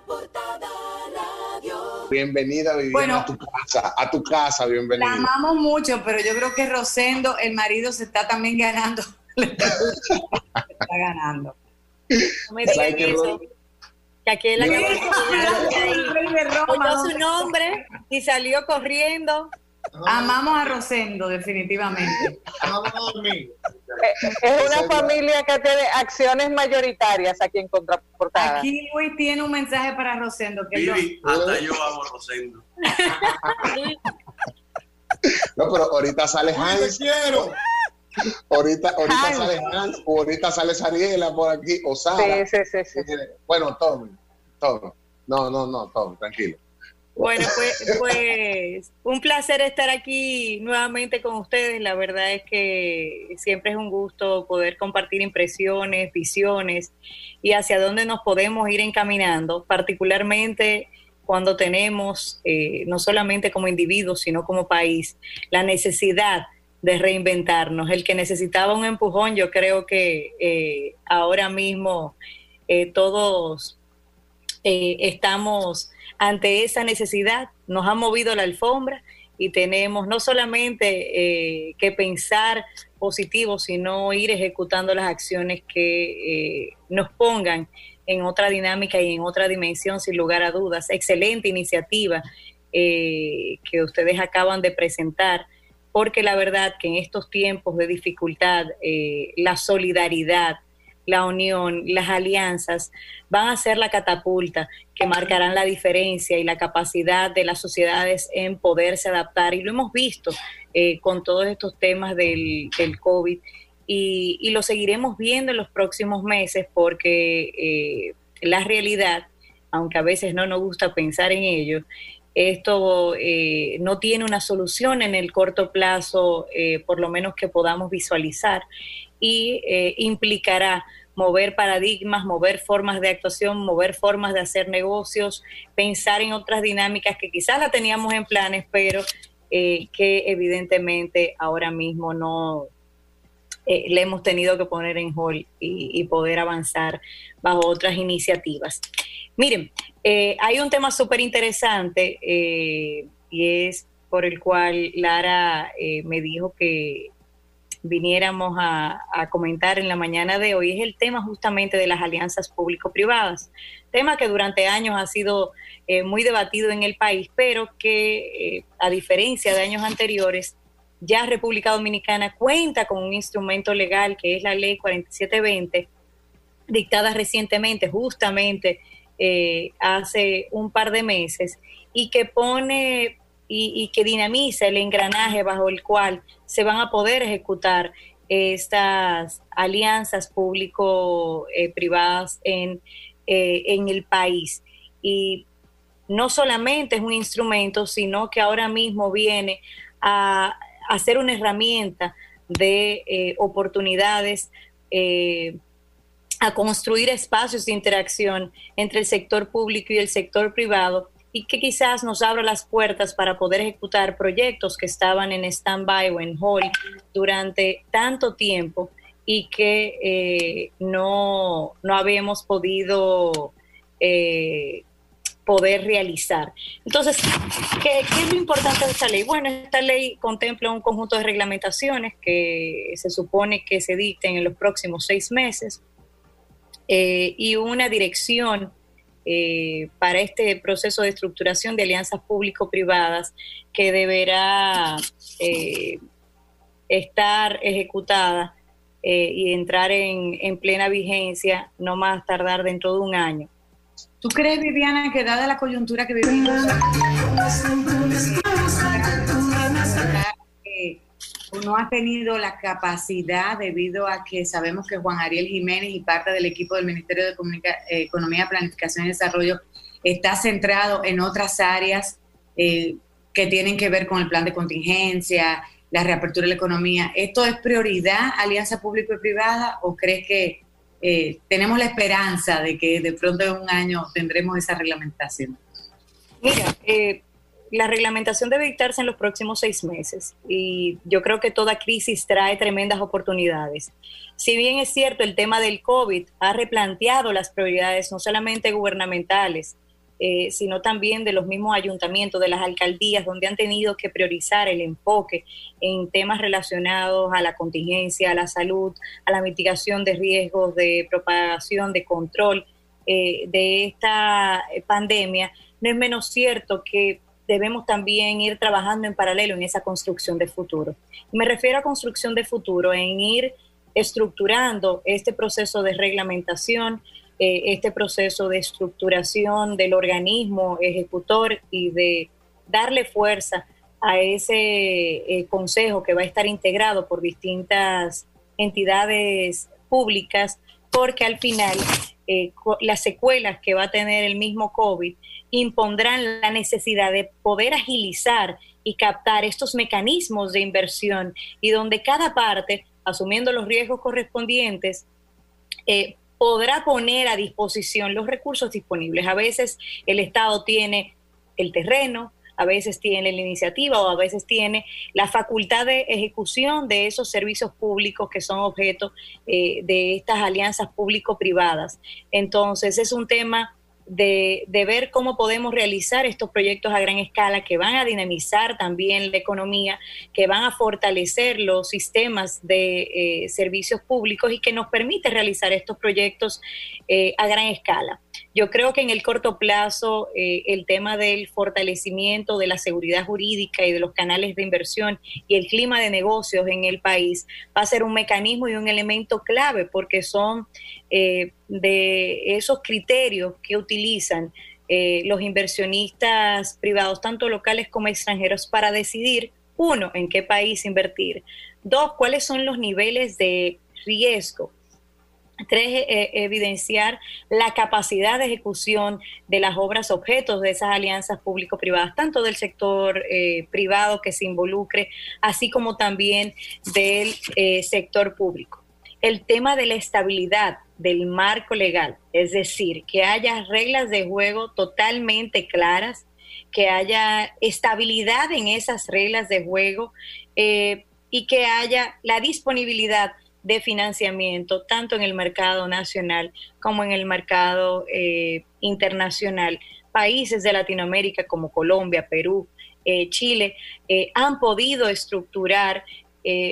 Portada Radio. Bienvenida, Viviana, a tu casa, a tu casa, bienvenida. La amamos mucho, pero yo creo que Rosendo, el marido, se está también ganando. está ganando. No me digan eso. Que aquí de oyó su nombre y salió corriendo. Amamos a Rosendo, definitivamente. Es una familia que tiene acciones mayoritarias aquí en Contraportada. Aquí Luis tiene un mensaje para Rosendo. Que Vivi, hasta yo amo a Rosendo. No, pero ahorita sale Hans. quiero! Ahorita, ahorita sale Hans, o ahorita sale Sariela por aquí, o Sara. Sí, sí, sí, sí. Bueno, todo, todo. No, no, no, todo, tranquilo. Bueno, pues, pues un placer estar aquí nuevamente con ustedes. La verdad es que siempre es un gusto poder compartir impresiones, visiones y hacia dónde nos podemos ir encaminando, particularmente cuando tenemos, eh, no solamente como individuos, sino como país, la necesidad de reinventarnos. El que necesitaba un empujón, yo creo que eh, ahora mismo eh, todos eh, estamos ante esa necesidad, nos ha movido la alfombra y tenemos no solamente eh, que pensar positivo, sino ir ejecutando las acciones que eh, nos pongan en otra dinámica y en otra dimensión, sin lugar a dudas. Excelente iniciativa que ustedes acaban de presentar, porque la verdad que en estos tiempos de dificultad, la solidaridad, la unión, las alianzas van a ser la catapulta que marcarán la diferencia y la capacidad de las sociedades en poderse adaptar. Y lo hemos visto eh, con todos estos temas del, del COVID y, y, lo seguiremos viendo en los próximos meses porque eh, la realidad, aunque a veces no nos gusta pensar en ello, esto eh, no tiene una solución en el corto plazo, eh, por lo menos que podamos visualizar, y eh, implicará mover paradigmas, mover formas de actuación, mover formas de hacer negocios, pensar en otras dinámicas que quizás la teníamos en planes, pero eh, que evidentemente ahora mismo no eh, le hemos tenido que poner en hold y, poder avanzar bajo otras iniciativas. Miren, eh, hay un tema súper interesante y es por el cual Lara me dijo que viniéramos a, a, comentar en la mañana de hoy, es el tema justamente de las alianzas público-privadas, tema que durante años ha sido eh, muy debatido en el país, pero que eh, a diferencia de años anteriores, ya República Dominicana cuenta con un instrumento legal que es la ley 4720, dictada recientemente justamente eh, hace un par de meses y que pone y, que dinamiza el engranaje bajo el cual se van a poder ejecutar estas alianzas público-privadas en, eh, en el país. Y no solamente es un instrumento, sino que ahora mismo viene a, a ser una herramienta de eh, oportunidades eh, a construir espacios de interacción entre el sector público y el sector privado y que quizás nos abra las puertas para poder ejecutar proyectos que estaban en stand-by o en hold durante tanto tiempo y que eh, no, no habíamos podido eh, poder realizar. Entonces, ¿qué, ¿qué, es lo importante de esta ley? Bueno, esta ley contempla un conjunto de reglamentaciones que se supone que se dicten en los próximos seis meses eh, y una dirección eh, para este proceso de estructuración de alianzas público-privadas que deberá eh, estar ejecutada eh, y entrar en, en, plena vigencia no más tardar dentro de un año. ¿Tú crees, Viviana, que dada la coyuntura que vivimos, no ha tenido la capacidad debido a que sabemos que Juan Ariel Jiménez y parte del equipo del Ministerio de Comunica eh, Economía, Planificación y Desarrollo está centrado en otras áreas eh, que tienen que ver con el plan de contingencia, la reapertura de la economía. ¿Esto es prioridad, alianza público y privada, o crees que eh, tenemos la esperanza de que de pronto en un año tendremos esa reglamentación? Mira, eh, la reglamentación debe dictarse en los próximos seis meses y yo creo que toda crisis trae tremendas oportunidades. Si bien es cierto, el tema del COVID ha replanteado las prioridades no solamente gubernamentales, eh, sino también de los mismos ayuntamientos, de las alcaldías, donde han tenido que priorizar el enfoque en temas relacionados a la contingencia, a la salud, a la mitigación de riesgos, de propagación, de control eh, de esta pandemia, no es menos cierto que debemos también ir trabajando en paralelo en esa construcción de futuro. Me refiero a construcción de futuro, en ir estructurando este proceso de reglamentación, eh, este proceso de estructuración del organismo ejecutor y de darle fuerza a ese eh, consejo que va a estar integrado por distintas entidades públicas, porque al final eh, las secuelas que va a tener el mismo COVID impondrán la necesidad de poder agilizar y captar estos mecanismos de inversión y donde cada parte, asumiendo los riesgos correspondientes, eh, podrá poner a disposición los recursos disponibles. A veces el Estado tiene el terreno, a veces tiene la iniciativa o a veces tiene la facultad de ejecución de esos servicios públicos que son objeto eh, de estas alianzas público-privadas. Entonces es un tema de, ver cómo podemos realizar estos proyectos a gran escala que van a dinamizar también la economía, que van a fortalecer los sistemas de eh, servicios públicos y que nos permite realizar estos proyectos eh, a gran escala. Yo creo que en el corto plazo eh, el tema del fortalecimiento de la seguridad jurídica y de los canales de inversión y el clima de negocios en el país va a ser un mecanismo y un elemento clave porque son eh, de esos criterios que utilizan eh, los inversionistas privados, tanto locales como extranjeros, para decidir, uno, en qué país invertir, dos, cuáles son los niveles de riesgo Tres, eh, eh, evidenciar la capacidad de ejecución de las obras objetos de esas alianzas público-privadas, tanto del sector eh, privado que se involucre, así como también del sector público. El tema de la estabilidad del marco legal, es decir, que haya reglas de juego totalmente claras, que haya estabilidad en esas reglas de juego y que haya la disponibilidad de financiamiento, tanto en el mercado nacional como en el mercado eh, internacional. Países de Latinoamérica como Colombia, Perú, eh, Chile, eh, han podido estructurar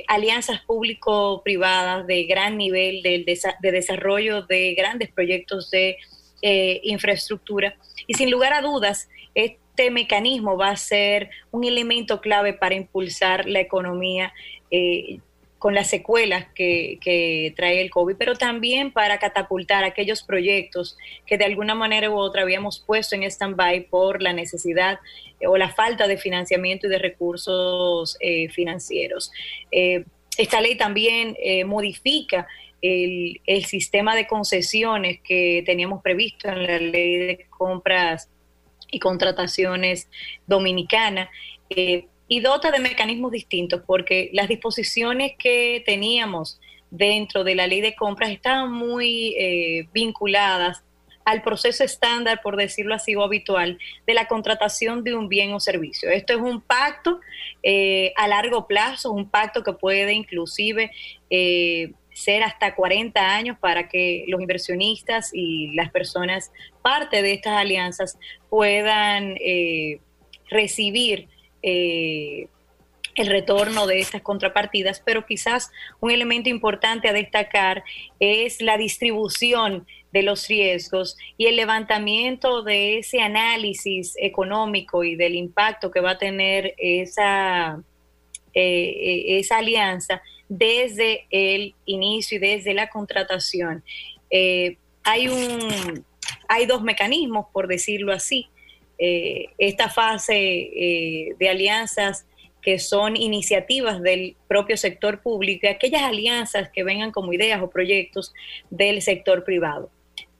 alianzas público-privadas de gran nivel de, de, desarrollo de grandes proyectos de infraestructura. Y sin lugar a dudas, este mecanismo va a ser un elemento clave para impulsar la economía con las secuelas que, trae el COVID, pero también para catapultar aquellos proyectos que de alguna manera u otra habíamos puesto en stand-by por la necesidad eh, o la falta de financiamiento y de recursos eh, financieros. Eh, esta ley también modifica el, el, sistema de concesiones que teníamos previsto en la ley de compras y contrataciones dominicana y dota de mecanismos distintos, porque las disposiciones que teníamos dentro de la ley de compras estaban muy eh, vinculadas al proceso estándar, por decirlo así, o habitual, de la contratación de un bien o servicio. Esto es un pacto eh, a largo plazo, un pacto que puede inclusive eh, ser hasta 40 años para que los inversionistas y las personas parte de estas alianzas puedan recibir eh, el retorno de estas contrapartidas, pero quizás un elemento importante a destacar es la distribución de los riesgos y el levantamiento de ese análisis económico y del impacto que va a tener esa, eh, esa alianza desde el inicio y desde la contratación. Eh, hay, un, hay dos mecanismos, por decirlo así. Eh, esta fase eh, de alianzas que son iniciativas del propio sector público y aquellas alianzas que vengan como ideas o proyectos del sector privado.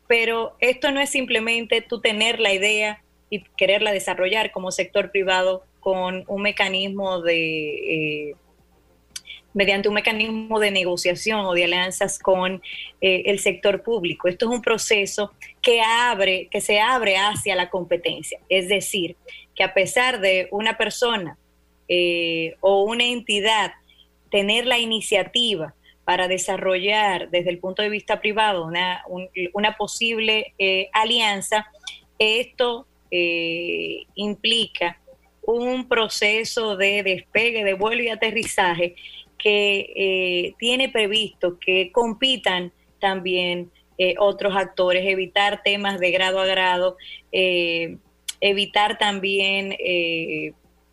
Pero esto no es simplemente tú tener la idea y quererla desarrollar como sector privado con un mecanismo de eh, mediante un mecanismo de negociación o de alianzas con eh, el sector público. Esto es un proceso que abre, que se abre hacia la competencia. Es decir, que a pesar de una persona eh, o una entidad tener la iniciativa para desarrollar desde el punto de vista privado una, posible eh, alianza, esto implica un proceso de despegue, de vuelo y aterrizaje que eh, tiene previsto que compitan también eh, otros actores, evitar temas de grado a grado, evitar también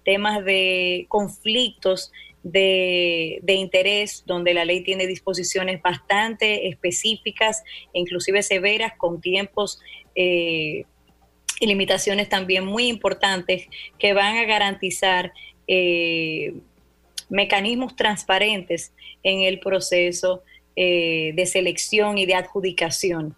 temas de conflictos de, interés, donde la ley tiene disposiciones bastante específicas e inclusive severas, con tiempos eh, y limitaciones también muy importantes que van a garantizar eh, mecanismos transparentes en el proceso eh, de selección y de adjudicación.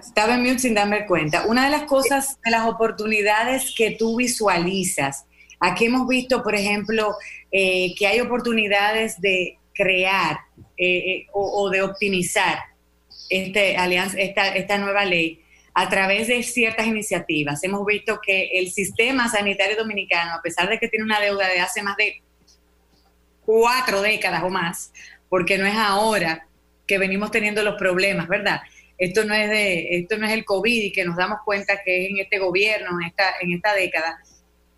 estaba en mute sin darme cuenta. Una de las cosas, de las oportunidades que tú visualizas, aquí hemos visto, por ejemplo, eh, que hay oportunidades de crear eh, eh, o, de optimizar este alianza, esta, esta nueva ley a través de ciertas iniciativas. Hemos visto que el sistema sanitario dominicano, a pesar de que tiene una deuda de hace más de cuatro décadas o más, porque no es ahora que venimos teniendo los problemas, ¿verdad? Esto no es de, esto no es el COVID y que nos damos cuenta que es en este gobierno, en esta, en esta década.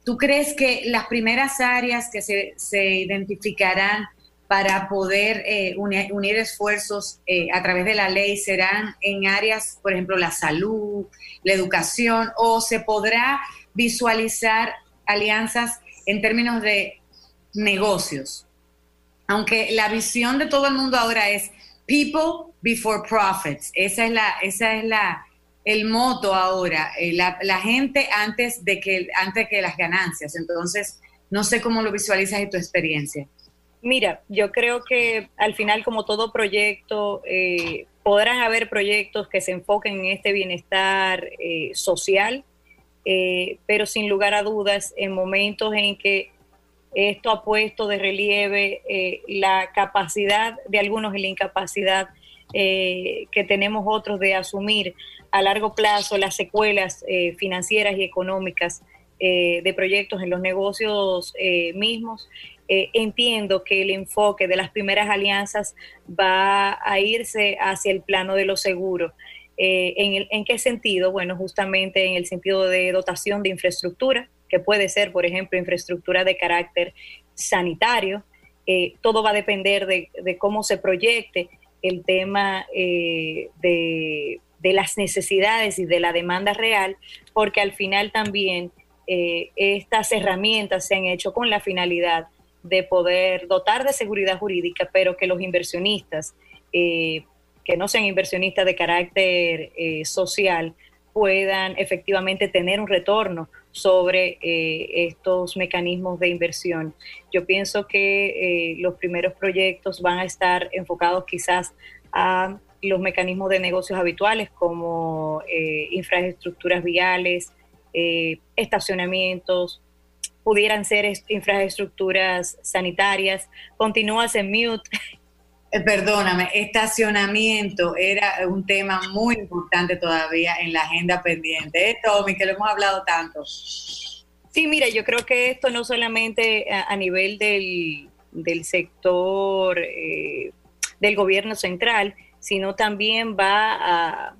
¿Tú crees que las primeras áreas que se, se identificarán para poder eh, unir, esfuerzos eh, a través de la ley serán en áreas, por ejemplo, la salud, la educación, o se podrá visualizar alianzas en términos de negocios? Aunque la visión de todo el mundo ahora es people before profits. Esa es la, esa es la, el moto ahora, eh, la, la, gente antes de que, antes que las ganancias. Entonces, no sé cómo lo visualizas en tu experiencia. Mira, yo creo que al final, como todo proyecto, eh, podrán haber proyectos que se enfoquen en este bienestar eh, social, pero sin lugar a dudas, en momentos en que esto ha puesto de relieve la capacidad de algunos y la incapacidad eh, que tenemos otros de asumir a largo plazo las secuelas eh, financieras y económicas eh, de proyectos en los negocios mismos. entiendo que el enfoque de las primeras alianzas va a irse hacia el plano de lo seguro. ¿en, ¿En qué sentido? Bueno, justamente en el sentido de dotación de infraestructura, que puede ser, por ejemplo, infraestructura de carácter sanitario. todo va a depender de, de cómo se proyecte el tema eh, de, las necesidades y de la demanda real, porque al final también eh, estas herramientas se han hecho con la finalidad de poder dotar de seguridad jurídica, pero que los inversionistas, eh, que no sean inversionistas de carácter social, puedan efectivamente tener un retorno sobre estos mecanismos de inversión. Yo pienso que eh, los primeros proyectos van a estar enfocados quizás a los mecanismos de negocios habituales como eh, infraestructuras viales, eh, estacionamientos, pudieran ser infraestructuras sanitarias. Continúas en mute. perdóname, estacionamiento era un tema muy importante todavía en la agenda pendiente. ¿Eh, Tommy, que lo hemos hablado tanto. Sí, mira, yo creo que esto no solamente a, nivel del, sector eh, del gobierno central, sino también va a,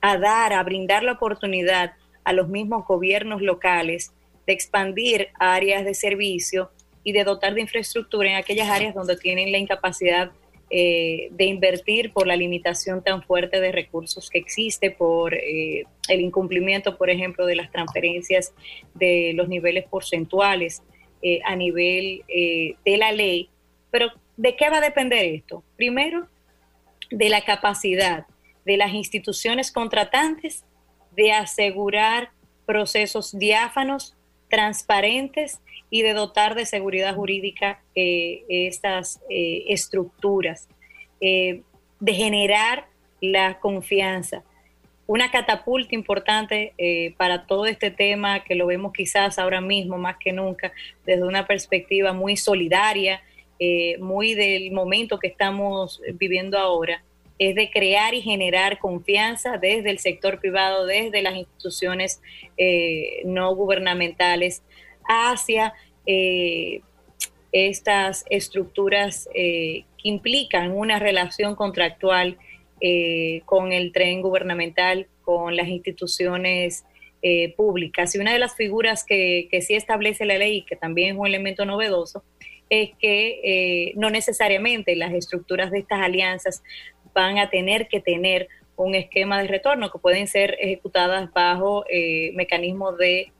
a dar, a brindar la oportunidad a los mismos gobiernos locales de expandir áreas de servicio y de dotar de infraestructura en aquellas áreas donde tienen la incapacidad eh, de invertir por la limitación tan fuerte de recursos que existe, por eh, el incumplimiento, por ejemplo, de las transferencias de los niveles porcentuales eh, a nivel de la ley. Pero, ¿de qué va a depender esto? Primero, de la capacidad de las instituciones contratantes de asegurar procesos diáfanos, transparentes y de dotar de seguridad jurídica eh, estas eh, estructuras, eh, de generar la confianza. Una catapulta importante para todo este tema que lo vemos quizás ahora mismo más que nunca desde una perspectiva muy solidaria, muy del momento que estamos viviendo ahora, es de crear y generar confianza desde el sector privado, desde las instituciones no gubernamentales, hacia eh, estas estructuras eh, que implican una relación contractual con el tren gubernamental, con las instituciones públicas. Y una de las figuras que, que sí establece la ley, que también es un elemento novedoso, es que no necesariamente las estructuras de estas alianzas van a tener que tener un esquema de retorno que pueden ser ejecutadas bajo eh, mecanismos de,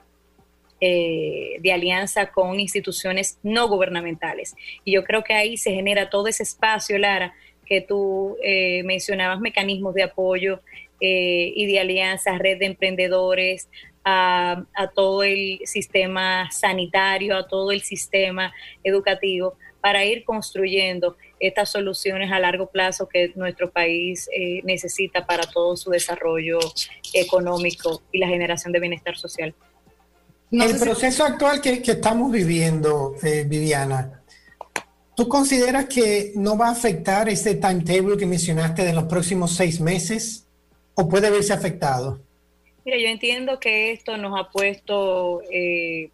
eh, de alianza con instituciones no gubernamentales. Y yo creo que ahí se genera todo ese espacio, Lara, que tú eh, mencionabas, mecanismos de apoyo y de alianza, red de emprendedores, a todo el sistema sanitario, a todo el sistema educativo, para ir construyendo estas soluciones a largo plazo que nuestro país eh, necesita para todo su desarrollo económico y la generación de bienestar social. el proceso actual que, estamos viviendo, eh, Viviana, ¿tú consideras que no va a afectar ese timetable que mencionaste de los próximos seis meses o puede verse afectado? Mira, yo entiendo que esto nos ha puesto eh,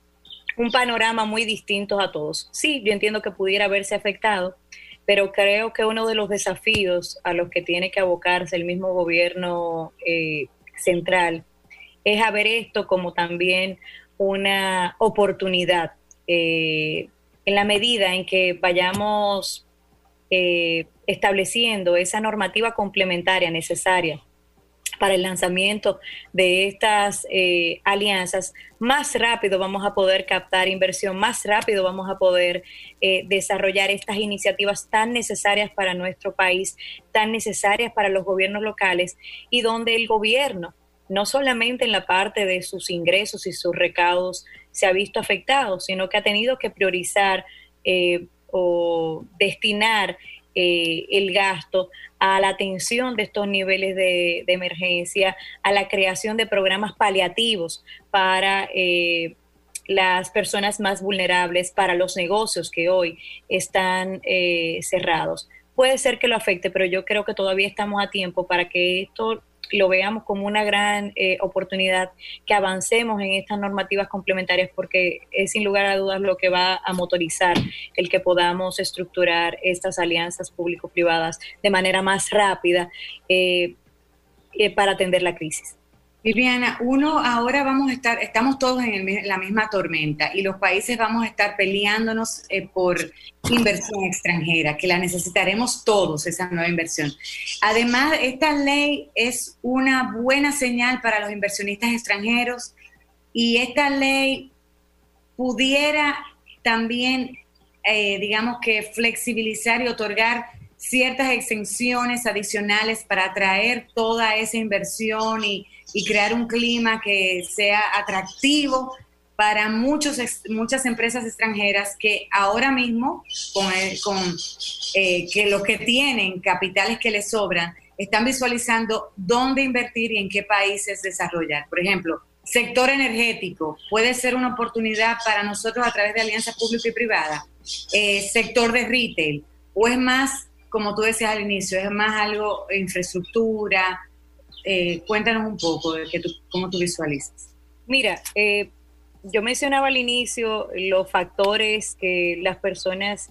un panorama muy distinto a todos. Sí, yo entiendo que pudiera verse afectado, pero creo que uno de los desafíos a los que tiene que abocarse el mismo gobierno eh, central es a ver esto como también una oportunidad eh, en la medida en que vayamos eh, estableciendo esa normativa complementaria necesaria para el lanzamiento de estas eh, alianzas, más rápido vamos a poder captar inversión, más rápido vamos a poder eh, desarrollar estas iniciativas tan necesarias para nuestro país, tan necesarias para los gobiernos locales y donde el gobierno, no solamente en la parte de sus ingresos y sus recaudos, se ha visto afectado, sino que ha tenido que priorizar eh, o destinar el gasto a la atención de estos niveles de, emergencia, a la creación de programas paliativos para eh, las personas más vulnerables, para los negocios que hoy están eh, cerrados. Puede ser que lo afecte, pero yo creo que todavía estamos a tiempo para que esto lo veamos como una gran eh, oportunidad, que avancemos en estas normativas complementarias, porque es sin lugar a dudas lo que va a motorizar el que podamos estructurar estas alianzas público-privadas de manera más rápida eh, eh, para atender la crisis. Viviana, uno, ahora vamos a estar, estamos todos en la misma tormenta y los países vamos a estar peleándonos eh, por inversión extranjera, que la necesitaremos todos, esa nueva inversión. Además, esta ley es una buena señal para los inversionistas extranjeros y esta ley pudiera también, eh, digamos que, flexibilizar y otorgar ciertas exenciones adicionales para atraer toda esa inversión y y crear un clima que sea atractivo para muchos, muchas empresas extranjeras que ahora mismo, con, eh, que los que tienen capitales que les sobran, están visualizando dónde invertir y en qué países desarrollar. Por ejemplo, sector energético puede ser una oportunidad para nosotros a través de alianzas pública y privada. Eh, sector de retail, o es más, como tú decías al inicio, es más algo infraestructura, eh, cuéntanos un poco de que cómo tú visualizas. Mira, eh, yo mencionaba al inicio los factores que las personas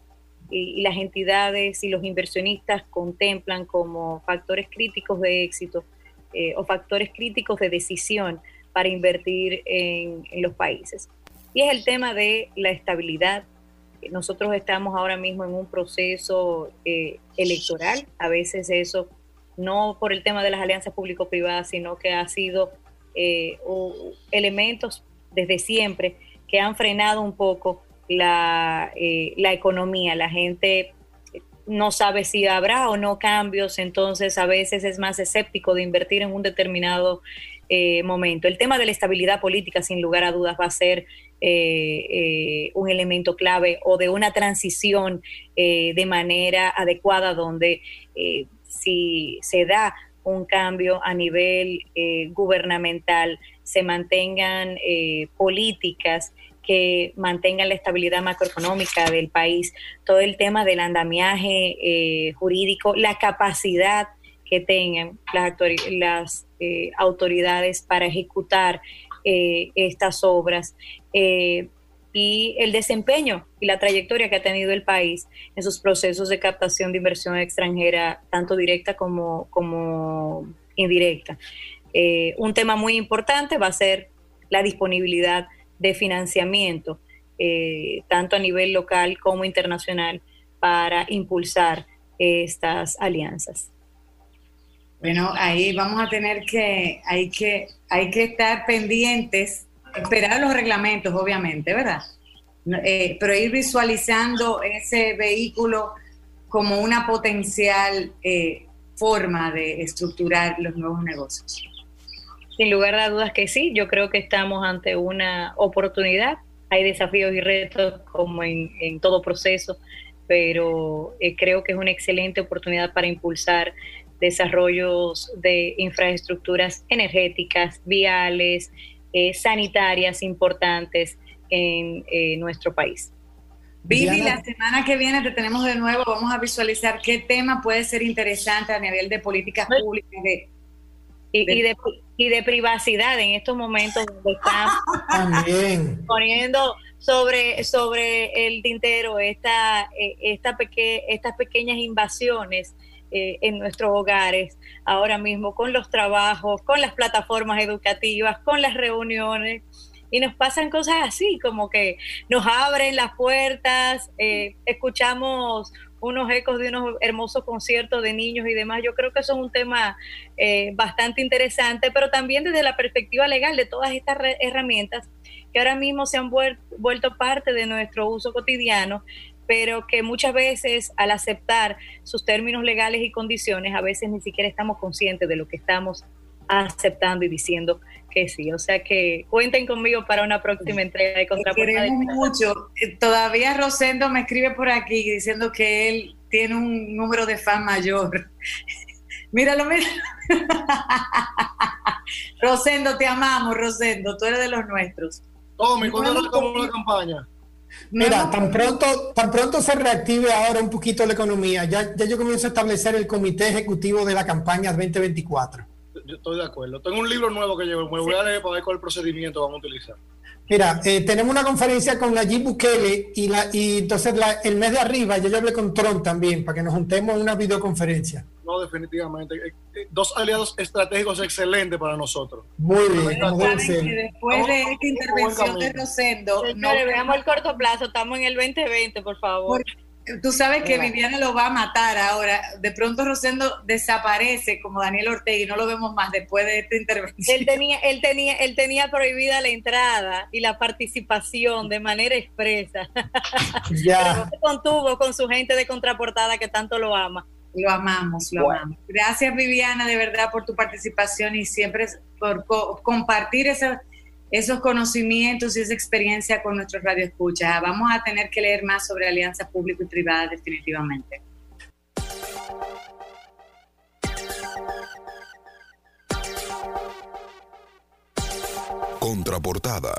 y, las entidades y los inversionistas contemplan como factores críticos de éxito eh, o factores críticos de decisión para invertir en, en, los países. Y es el tema de la estabilidad. Nosotros estamos ahora mismo en un proceso electoral, a veces eso no por el tema de las alianzas público-privadas, sino que ha sido eh, elementos desde siempre que han frenado un poco la, eh, la economía. La gente no sabe si habrá o no cambios, entonces a veces es más escéptico de invertir en un determinado eh, momento. El tema de la estabilidad política, sin lugar a dudas, va a ser un elemento clave o de una transición de manera adecuada donde si se da un cambio a nivel eh, gubernamental, se mantengan eh, políticas que mantengan la estabilidad macroeconómica del país, todo el tema del andamiaje eh, jurídico, la capacidad que tengan las, las autoridades para ejecutar estas obras y el desempeño y la trayectoria que ha tenido el país en sus procesos de captación de inversión extranjera, tanto directa como, como indirecta. Eh, un tema muy importante va a ser la disponibilidad de financiamiento, eh, tanto a nivel local como internacional, para impulsar estas alianzas. Bueno, ahí vamos a tener que, hay que, hay que estar pendientes, esperar los reglamentos, obviamente, ¿verdad? Eh, pero ir visualizando ese vehículo como una potencial eh, forma de estructurar los nuevos negocios. Sin lugar a dudas que sí, yo creo que estamos ante una oportunidad. Hay desafíos y retos como en, todo proceso, pero eh, creo que es una excelente oportunidad para impulsar desarrollos de infraestructuras energéticas, viales, eh, sanitarias importantes en eh, nuestro país. Vivi, la semana que viene te tenemos de nuevo, vamos a visualizar qué tema puede ser interesante a nivel de políticas públicas. y, de, y, de, privacidad en estos momentos donde están poniendo sobre, sobre el tintero esta, eh, esta estas pequeñas invasiones eh, en nuestros hogares ahora mismo con los trabajos, con las plataformas educativas, con las reuniones. Y nos pasan cosas así, como que nos abren las puertas, eh, escuchamos unos ecos de unos hermosos conciertos de niños y demás. Yo creo que eso es un tema eh, bastante interesante, pero también desde la perspectiva legal de todas estas herramientas que ahora mismo se han vuelto parte de nuestro uso cotidiano pero que muchas veces al aceptar sus términos legales y condiciones, a veces ni siquiera estamos conscientes de lo que estamos aceptando y diciendo que sí. O sea que cuenten conmigo para una próxima entrega de Contraportada. Queremos mucho. Eh, todavía Rosendo me escribe por aquí diciendo que él tiene un número de fan mayor. míralo, míralo. Rosendo, te amamos, Rosendo. Tú eres de los nuestros. Tome, ¿cuándo como la campaña? Mira, tan pronto, tan pronto se reactive ahora un poquito la economía, ya, ya yo comienzo a establecer el comité ejecutivo de la campaña 2024. Yo estoy de acuerdo. Tengo un libro nuevo que llevo, me voy a leer para ver cuál procedimiento vamos a utilizar. Mira, eh, tenemos una conferencia con Nayib Bukele y, la, y entonces el mes de arriba yo ya hablé con Trump también para que nos juntemos en una videoconferencia. No, definitivamente. Eh, eh, dos aliados estratégicos excelentes para nosotros. Muy bien. después de esta intervención de Rosendo, no, veamos el corto plazo, estamos en el 2020, por favor. Tú sabes que Viviana lo va a matar ahora. De pronto Rosendo desaparece como Daniel Ortega y no lo vemos más después de esta intervención. Él tenía, él tenía, él tenía prohibida la entrada y la participación de manera expresa. Ya. Pero se contuvo con su gente de contraportada que tanto lo ama. Lo amamos, lo amamos. Gracias Viviana de verdad por tu participación y siempre por compartir esa esos conocimientos y esa experiencia con nuestros radioescuchas. Vamos a tener que leer más sobre alianzas público y privadas definitivamente. Contraportada.